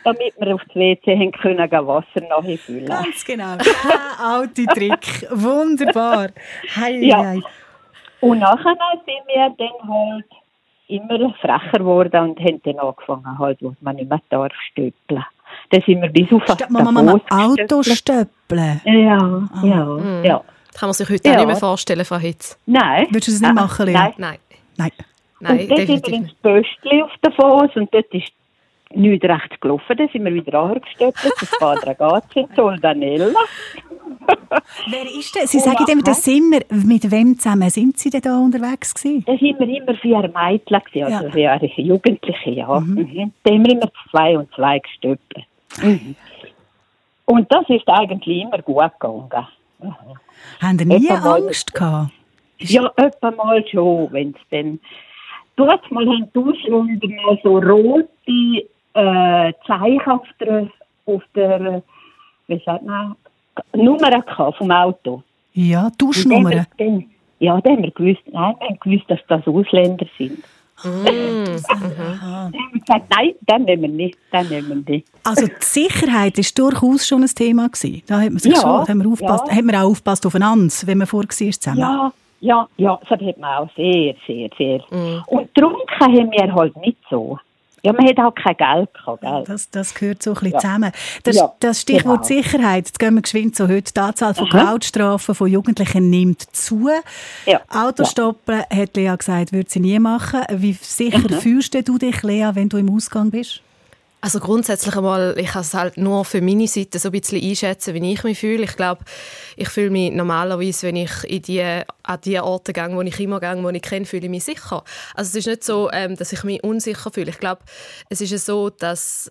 damit wir auf das WC haben können Wasser nachfüllen. Ganz genau. Der alte Trick. Wunderbar. Hei, Ja. hei. Und nachher sind wir dann halt immer frecher geworden und haben dann angefangen, halt, wo man nicht mehr darf, stöppeln. Dann sind wir bis auf Stopp, Mama, Mama, Davos Autostöppeln. Ja, ja, Mhm. ja. Kann man sich heute Ja. auch nicht mehr vorstellen, Frau Hitz. Nein. Würdest du das nicht Ah, machen, Lea? Nein. Nein, Nein. und sind wir ins nicht. Böstli auf Davos und dort ist nichts recht gelaufen. Dann sind wir wieder angestöppelt, das Padre Gazzi in Soldanella. Wer ist denn? Sie sagen immer, das sind wir. Mit wem zusammen sind Sie denn da unterwegs gewesen? Da sind wir immer vier Mädchen, also Ja. vier Jugendliche, ja. Mhm. Da haben wir immer zwei und zwei gestöppelt. Mhm. Und das ist eigentlich immer gut gegangen. Haben Sie nie Etwa mal- Angst gehabt? Ja, etwa mal schon, wenn es dann... Dort mal haben die Ausländer mal so rote äh, Zeichen auf der, auf der, wie sagt man, Nummer vom Auto. Ja, dann- dann- Ja, dann haben wir gewusst, nein, wir haben gewusst, dass das Ausländer sind. Dann haben wir gesagt, nein, den nehmen wir nicht, den nehmen wir nicht. Also die Sicherheit ist durchaus schon ein Thema gewesen. Da hat man sich Ja, schon, da haben wir aufgepasst, ja. hat man auch aufgepasst aufeinander, wenn man vor war zusammen. Ja, ja, ja, das hat man auch sehr, sehr, sehr. Und getrunken haben wir halt nicht so. Ja, man hat auch kein Geld gehabt, gell? Das, das gehört so ein bisschen Ja. zusammen. Das, Ja, das Stichwort genau. Sicherheit, jetzt gehen wir geschwind so heute. Die Anzahl von Aha. Geldstrafen von Jugendlichen nimmt zu. Ja. Autostoppen, hat Lea gesagt, würde sie nie machen. Wie sicher Mhm. fühlst du dich, Lea, wenn du im Ausgang bist? Also grundsätzlich einmal, ich kann es halt nur für meine Seite so ein bisschen einschätzen, wie ich mich fühle. Ich glaube, ich fühle mich normalerweise, wenn ich in die, an die Orte gehe, wo ich immer gehe, wo ich kenne, fühle ich mich sicher. Also es ist nicht so, ähm, dass ich mich unsicher fühle. Ich glaube, es ist so, dass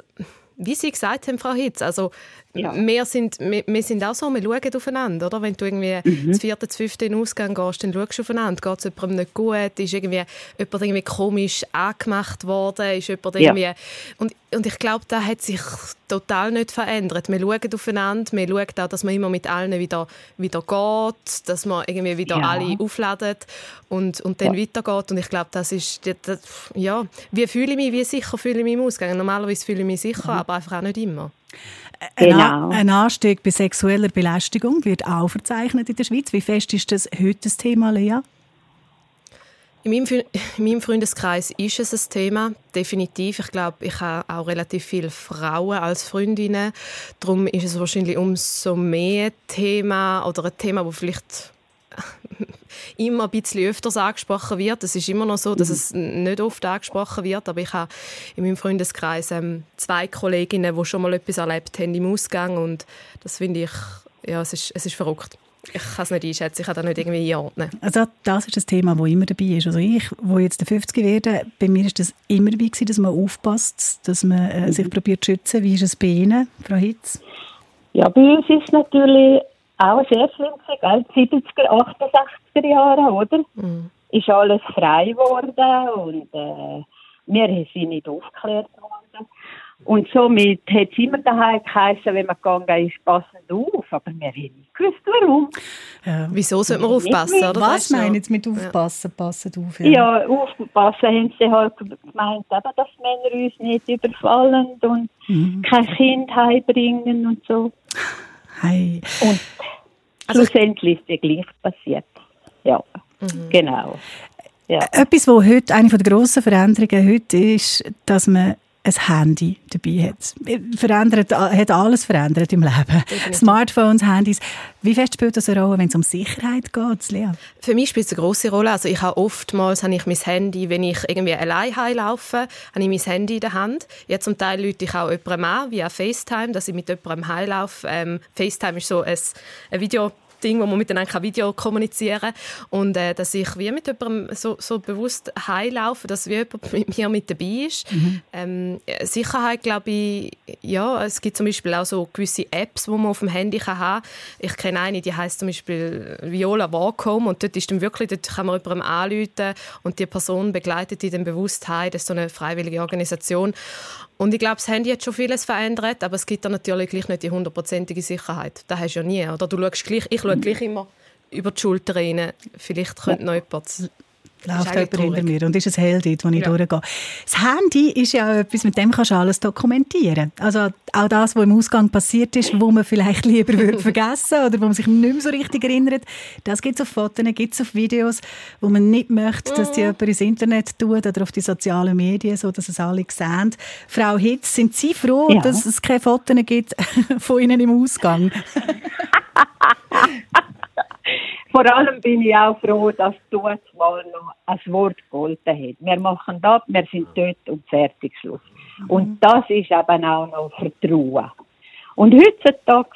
wie Sie gesagt haben, Frau Hitz, also Ja. wir, sind, wir, wir sind auch so, wir schauen aufeinander, oder? Wenn du irgendwie Mhm. das vierte, das fünfte in den Ausgang gehst, dann schaust du aufeinander. Geht es jemandem nicht gut? Ist irgendwie jemand irgendwie komisch angemacht worden? Ist jemand Ja. irgendwie... Und, und ich glaube, da hat sich total nicht verändert. Wir schauen aufeinander, wir schauen auch, dass man immer mit allen wieder, wieder geht, dass man irgendwie wieder Ja. alle aufladet und, und dann Ja. weitergeht. Und ich glaube, das ist... Das, das, ja, wie fühle ich mich, wie sicher fühle ich mich im Ausgang? Normalerweise fühle ich mich sicher, aber einfach auch nicht immer. Ein, Genau. A- ein Anstieg bei sexueller Belästigung wird auch verzeichnet in der Schweiz. Wie fest ist das heute das Thema, Lea? In meinem, in meinem Freundeskreis ist es ein Thema, definitiv. Ich glaube, ich habe auch relativ viele Frauen als Freundinnen. Darum ist es wahrscheinlich umso mehr ein Thema oder ein Thema, das vielleicht immer ein bisschen öfters angesprochen wird. Es ist immer noch so, dass es nicht oft angesprochen wird, aber ich habe in meinem Freundeskreis ähm, zwei Kolleginnen, die schon mal etwas erlebt haben im Ausgang und das finde ich, ja, es ist, es ist verrückt. Ich kann es nicht einschätzen, ich kann das nicht irgendwie einordnen. Also das ist ein Thema, das immer dabei ist. Also ich, wo jetzt der 50 werde, bei mir ist das immer dabei gewesen, dass man aufpasst, dass man äh, sich probiert zu schützen. Wie ist es bei Ihnen, Frau Hitz? Ja, bei uns ist es natürlich auch sehr schlimm, gell? 70er, 68er Jahre, oder? Ist alles frei geworden und äh, wir sind nicht aufgeklärt worden. Und somit hat es immer daheim geheißen, wenn man gegangen ist, passen Sie auf. Aber wir haben nicht gewusst, warum. Wieso sollte man aufpassen? Oder? Was meinen Sie mit aufpassen? Passen auf. Ja, aufpassen haben sie halt gemeint, eben, dass Männer uns nicht überfallen und Mhm. kein Kind heimbringen und so. Hey. Und schlussendlich ist ja gleich passiert. Ja, Mhm. genau. Ja. Etwas, was heute eine der grossen Veränderungen heute ist, dass man ein Handy dabei hat. Verändert, hat alles verändert im Leben. Smartphones, Handys. Wie fest spielt das eine Rolle, wenn es um Sicherheit geht, Lea? Für mich spielt es eine grosse Rolle. Also ich habe oftmals habe ich mein Handy, wenn ich irgendwie allein heimlaufe, habe ich mein Handy in der Hand. Jetzt zum Teil lüte ich auch jemandem an, via FaceTime, dass ich mit jemandem heimlaufe. Ähm, FaceTime ist so ein, ein Video Ding, wo man miteinander kann Video kommunizieren kann. Und äh, dass ich wie mit jemandem so, so bewusst heimlaufe, dass wie jemand mit mir mit dabei ist. Ähm, Sicherheit, glaube ich, ja, es gibt zum Beispiel auch so gewisse Apps, die man auf dem Handy kann haben Ich kenne eine, die heißt zum Beispiel Viola Walk Home und dort ist dann wirklich, dort kann man jemandem anrufen und die Person begleitet die dann bewusst heim. Das ist so eine freiwillige Organisation. Und ich glaube, das Handy hat schon vieles verändert, aber es gibt da natürlich gleich nicht die hundertprozentige Sicherheit. Das hast du ja nie. Oder du schaust gleich, ich schaue gleich immer über die Schulter rein. Vielleicht könnte noch jemand... läuft Ist jemand hinter mir und ist ein Held dort, wo ich Ja. durchgehe. Das Handy ist ja auch etwas, mit dem kannst du alles dokumentieren. Also auch das, was im Ausgang passiert ist, wo man vielleicht lieber würde vergessen oder wo man sich nicht mehr so richtig erinnert, das gibt es auf Fotos, gibt es auf Videos, wo man nicht möchte, dass die jemand ins Internet tut oder auf die sozialen Medien, so dass es alle sehen. Frau Hitz, sind Sie froh, Ja. dass es keine Fotos gibt von Ihnen im Ausgang? Vor allem bin ich auch froh, dass dort mal noch ein Wort gegolten hat. Wir machen das, wir sind dort und fertig, Schluss. Und das ist eben auch noch Vertrauen. Und heutzutage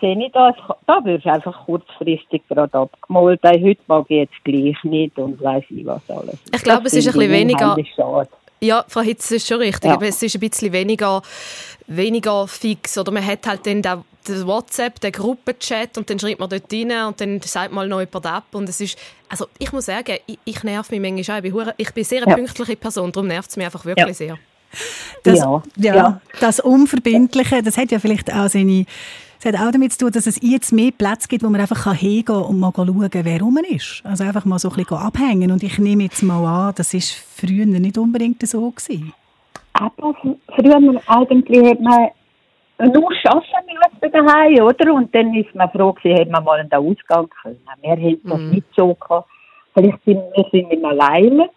sehe ich das, da wirst du einfach kurzfristig gerade abgemalt. Heute mag ich jetzt gleich nicht und weiss ich was alles. Ich glaube, es ist ein bisschen weniger- Schade. Ja, Frau Hitz, das ist schon richtig. Ja. Aber es ist ein bisschen weniger, weniger fix. Oder man hat halt dann da das WhatsApp, den Gruppenchat und dann schreibt man dort rein und dann sagt mal noch jemand ab. Und es ist, also ich muss sagen, ich, ich nerv mich manchmal auch. Ich bin, ich bin sehr eine Ja. pünktliche Person, darum nervt es mich einfach wirklich Ja. sehr. Das, Ja, ja, ja. das Unverbindliche, das hat ja vielleicht auch seine... Es hat auch damit zu tun, dass es jetzt mehr Plätze gibt, wo man einfach hingehen kann und mal schauen kann, wer rum ist. Also einfach mal so ein bisschen abhängen. Und ich nehme jetzt mal an, das war früher nicht unbedingt so. Gewesen. Aber früher eigentlich hat man nur arbeiten müssen daheim, oder? Und dann ist man froh gewesen, hat man mal einen Ausgang können. Wir haben das nicht so gehabt. Vielleicht sind wir sind wir alleine,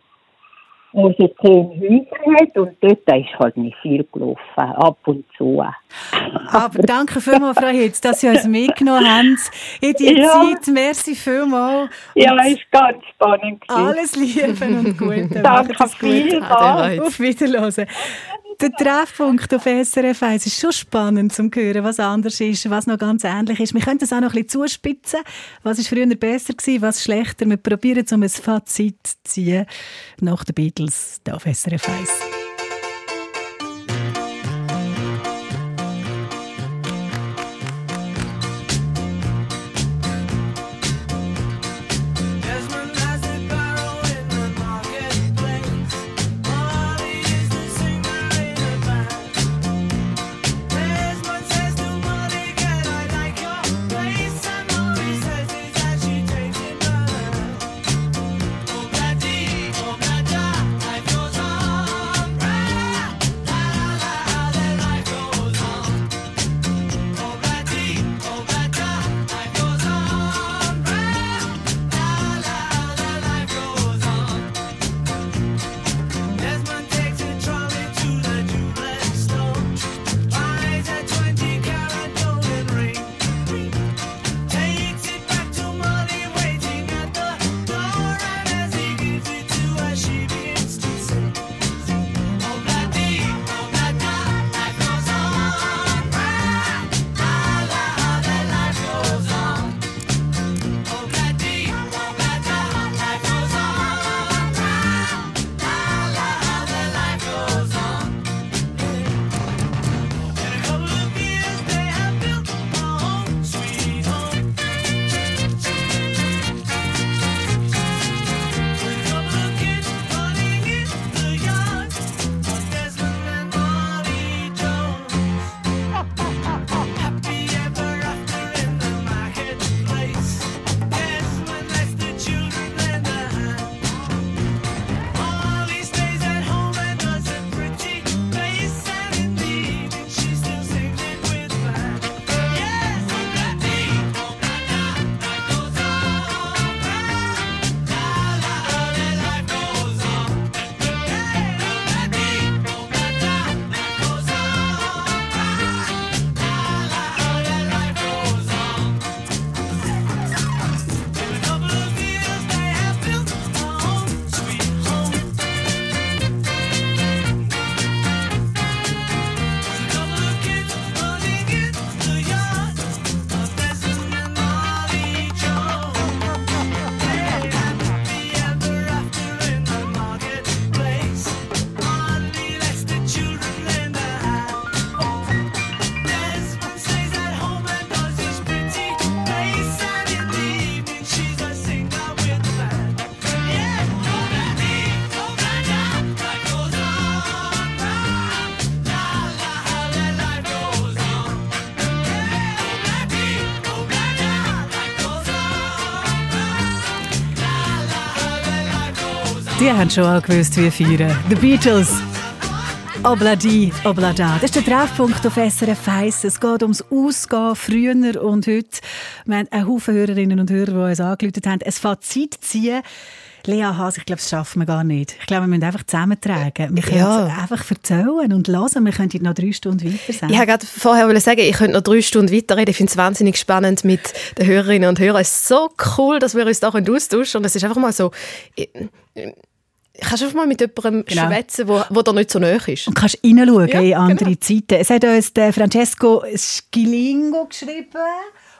wo es jetzt zehn Häuser hat und dort ist halt nicht viel gelaufen, ab und zu. Aber danke vielmals, Frau Hitz, dass Sie uns mitgenommen haben in die Ja. Zeit. Merci vielmals. Ja, Und ist ganz spannend. gewesen. Alles Liebe und Gute. Danke es vielmals. Auf Wiederhören. Der Treffpunkt auf SRF 1 ist schon spannend zum hören, was anders ist, was noch ganz ähnlich ist. Wir können das auch noch ein bisschen zuspitzen. Was ist früher besser gewesen, was schlechter? Wir probieren, um ein Fazit zu ziehen nach den Beatles hier auf SRF 1. Die haben schon auch gewusst, wie feiern. The Beatles. Obladi, Oblada. Das ist der Treffpunkt auf SRF 1. Es geht ums Ausgehen, früher und heute. Wir haben einen Haufen Hörerinnen und Hörer, die uns angerufen haben. Es Fazit ziehen. Lea Haas, ich glaube, das schaffen wir gar nicht. Ich glaube, wir müssen einfach zusammentragen. Wir können Ja. es einfach erzählen und hören. Wir könnten noch drei Stunden weiter sein. Ich wollte gerade vorher sagen, ich könnte noch drei Stunden weiterreden. Ich finde es wahnsinnig spannend mit den Hörerinnen und Hörern. Es ist so cool, dass wir uns da austauschen können. Und es ist einfach mal so... Ich, ich, kannst einfach mal mit jemandem Genau. schwätzen, wo, wo dir nicht so nahe ist. Und kannst reinschauen Ja, in andere genau. Zeiten. Es hat uns der Francesco Schilingo geschrieben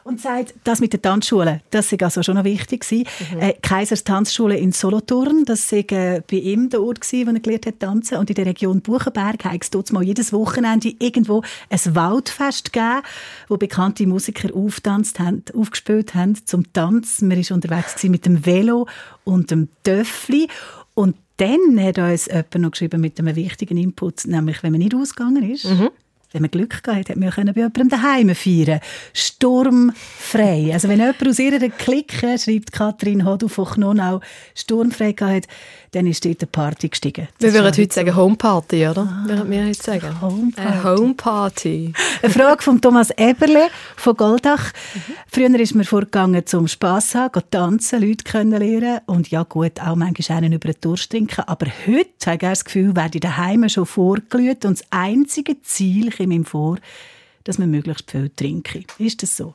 und sagt, das mit den Tanzschulen, das sei also schon noch wichtig gewesen. Mhm. Äh, Kaisers Tanzschule in Solothurn, das sei äh, bei ihm der Ort gewesen, wo er gelernt hat tanzen. Und in der Region Buchenberg hat es dort mal jedes Wochenende irgendwo ein Waldfest gegeben, wo bekannte Musiker auftanzt haben, aufgespielt haben zum Tanz. Man war unterwegs mit dem Velo und dem Töffli. Und dann hat uns jemand noch geschrieben mit einem wichtigen Input, nämlich wenn man nicht ausgegangen ist, wenn man Glück gehabt hat, hat man können bei jemandem daheim feiern Sturmfrei. Also wenn jemand aus ihrer Clique, schreibt Kathrin Hodu von Knonau, sturmfrei gehabt hat, dann ist dort eine Party gestiegen. Das Wir würden heute sagen Homeparty, oder? Würden wir heute sagen. Homeparty. Eine Homeparty. Eine Frage von Thomas Eberle von Goldach. Früher ist mir vorgegangen zum Spass haben, tanzen, Leute kennenlernen und ja gut, auch manchmal einen über den Durst trinken. Aber heute habe ich das Gefühl, werde ich daheim schon vorgelüht und das einzige Ziel kommt ihm vor, dass man möglichst viel trinke. Ist das so?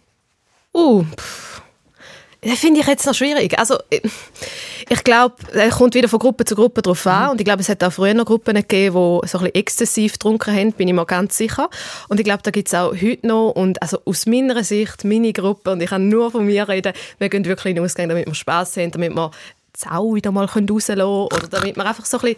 Uh, pff. Das finde ich jetzt noch schwierig. Also, ich- glaube, es kommt wieder von Gruppe zu Gruppe drauf an. Und ich glaube, es hat auch früher noch Gruppen gegeben, die so ein bisschen exzessiv getrunken haben, bin ich mir ganz sicher. Und ich glaube, da gibt es auch heute noch. Und also aus meiner Sicht, meine Gruppe, und ich kann nur von mir reden, wir gehen wirklich in den Ausgang, damit wir Spass haben, damit wir die Sau wieder mal rauslassen können oder damit wir einfach so ein bisschen,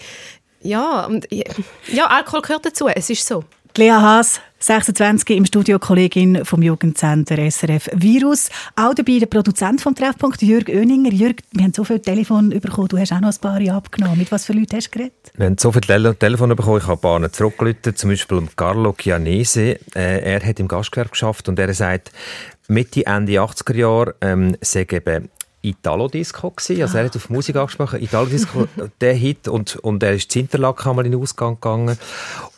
ja, und, ja, Alkohol gehört dazu, es ist so. Lea Haas, 26, im Studio Kollegin vom Jugendcenter SRF Virus. Auch dabei der Produzent vom Treffpunkt, Jürg Oeninger. Jürg, wir haben so viele Telefone bekommen, du hast auch noch ein paar abgenommen. Mit was für Leuten hast du geredet? Wir haben so viele Tele Telefone bekommen, ich habe ein paar zurückgerufen, zum Beispiel Carlo Chianese. Äh, er hat im Gastgewerbe geschafft und er sagt, Mitte, Ende 80er Jahre ähm, sei eben Italo-Disco. Also er hat auf Musik angesprochen, Italo-Disco, der Hit und, und er ist zu Interlaken einmal in den Ausgang gegangen.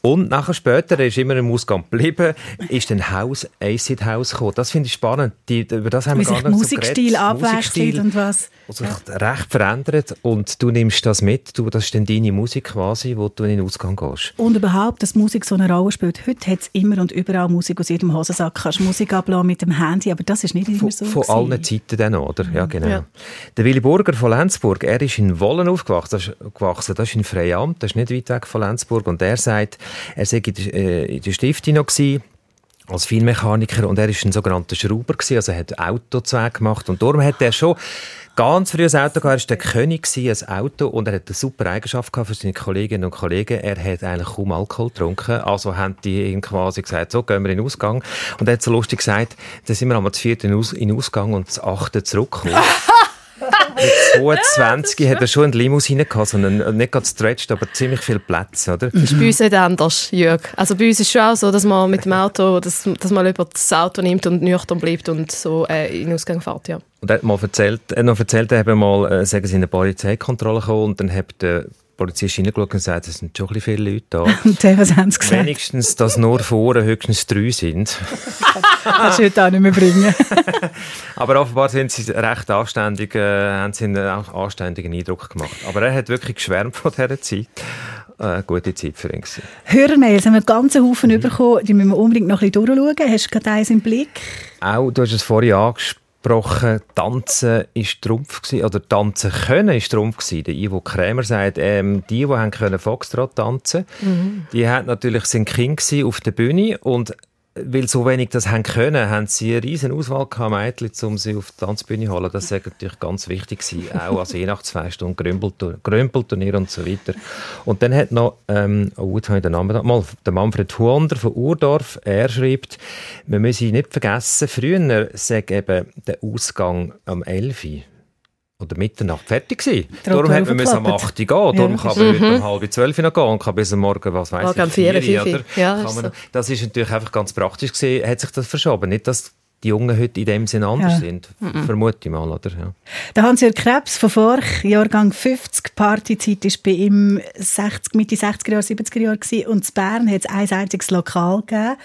Und nachher später, er ist immer im Ausgang geblieben, ist ein Haus, Acid House gekommen. Das finde ich spannend. Die, über das haben Wie wir gar nicht so Musikstil geredet. abwechselt und was. und sich recht verändert und du nimmst das mit, du, das ist dann deine Musik quasi, wo du in den Ausgang gehst. Und überhaupt, dass Musik so eine Rolle spielt. Heute hat es immer und überall Musik aus jedem Hosensack. Du kannst Musik abladen mit dem Handy, aber das ist nicht immer so. von gewesen. allen Zeiten dann, oder? Ja, genau. Ja. Der Willy Burger von Lenzburg, er ist in Wollen aufgewachsen, das ist, in Freiamt, das ist nicht weit weg von Lenzburg. Und er sagt, er sei in der, äh, Stiftung noch gewesen, als Feinmechaniker und er ist ein sogenannter Schrauber gewesen, also er hat Autozweig gemacht. Und darum hat er schon ganz früh ein Auto gehabt, er war der König ein Auto und er hat eine super Eigenschaft für seine Kolleginnen und Kollegen, er hat eigentlich kaum Alkohol getrunken, also haben die ihm quasi gesagt, so gehen wir in den Ausgang. Und er hat so lustig gesagt, da sind wir einmal zu viert in den Ausgang und zu achten zurückgekommen. Mit 22 hat er schon einen Limousine gehabt, so einen, nicht ganz stretched, aber ziemlich viel Platz, oder? Das ist bei uns nicht anders, Jörg. Also bei uns ist es schon auch so, dass man mit dem Auto, dass, dass man lieber das Auto nimmt und nüchtern bleibt und so äh, in den Ausgang fährt, ja. Und er hat mal erzählt, er hat noch erzählt, er habe mal, äh, sagen sie, in eine Polizeikontrolle gekommen und dann hat der Polizist hineingeschaut und gesagt, es sind schon ein bisschen viele Leute da. Und dann, was haben sie gesagt? Wenigstens, dass nur vorne höchstens drei sind. Kannst du heute auch nicht mehr bringen. Aber offenbar sind sie recht anständig, äh, haben sie einen anständigen Eindruck gemacht. Aber er hat wirklich geschwärmt von dieser Zeit. Äh, gute Zeit für ihn. gewesen. Hörermails haben wir einen ganzen Haufen bekommen, die müssen wir unbedingt noch ein bisschen durchschauen. Hast du gerade eins im Blick? Auch, du hast es vorhin angesprochen, Tanzen ist Trumpf gewesen, oder Tanzen können ist Trumpf gewesen. Der Ivo Krämer sagt, ähm, die, die haben können Foxtrot tanzen, Mhm. die hat natürlich sind King gewesen auf der Bühne und weil so wenig das haben können, haben sie eine riesen Auswahl gehabt, Mädchen, um sie auf die Tanzbühne zu holen. Das ist natürlich ganz wichtig gewesen. Auch zwei Stunden Grümpeltur- Grümpelturnier und so weiter. Und dann hat noch, ähm, oh, jetzt habe ich den Namen mal, der Manfred Huander von Urdorf, er schreibt, wir müssen nicht vergessen, früher sei eben der Ausgang am 11 Uhr oder Mitternacht fertig gewesen. Der Darum hat man müssen am 8 Uhr gehen. Darum Ja. kann man heute Mhm. um halb 12 Uhr noch gehen und kann bis am Morgen, was weiß um ich, vier, 4 fünf. oder? Ja, Kann ist man, so. Das ist natürlich einfach ganz praktisch gesehen, hat sich das verschoben. Nicht, dass die Jungen heute in dem Sinne anders Ja. sind. Mhm. Vermute ich mal, oder? Ja. Der Hans-Jörg Krebs von Forch, Jahrgang 50, Partyzeit war bei ihm 60, Mitte 60er Jahre, 70er Jahre gewesen. und in Bern hat es ein einziges Lokal gegeben.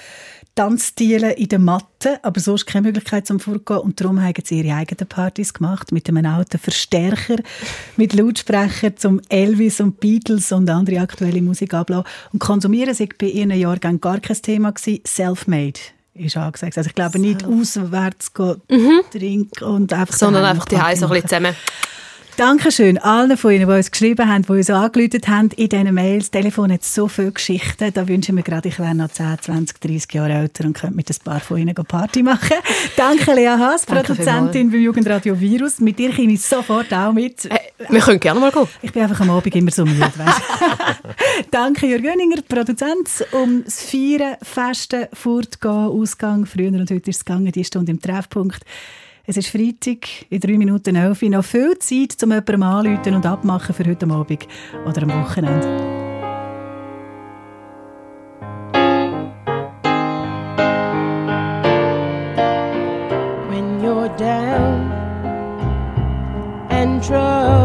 Tanzstilen in der Matte, aber sonst keine Möglichkeit zum Vorgehen und darum haben sie ihre eigenen Partys gemacht mit einem alten Verstärker, mit Lautsprecher zum Elvis und Beatles und andere aktuelle Musik ablassen. Und konsumieren sei bei ihren Jahrgang gar kein Thema. Self-made ist angesagt. Also ich glaube nicht auswärts gehen, trinken und einfach Mhm. Sondern einfach die so ein bisschen zusammen. Dankeschön allen von Ihnen, die uns geschrieben haben, die uns angerufen haben in diesen Mails. Das Telefon hat so viele Geschichten. Da wünschen wir gerade, ich wäre noch 10, 20, 30 Jahre älter und könnte mit ein paar von Ihnen Party machen. Danke, Lea Haas, Danke Produzentin beim Jugendradio Virus. Mit dir komme ich sofort auch mit. wir können gerne mal gehen. Ich bin einfach am Abend immer so müde. Danke, Jürgen Göninger, Produzent. Um das Feiern, Festen, Fortgehen, Ausgang. Früher und heute ist es gegangen, die Stunde im Treffpunkt. Es ist Freitag, in drei Minuten elf. Noch viel Zeit, um jemandem anzurufen und abmachen für heute Abend oder am Wochenende. when you're down and troubled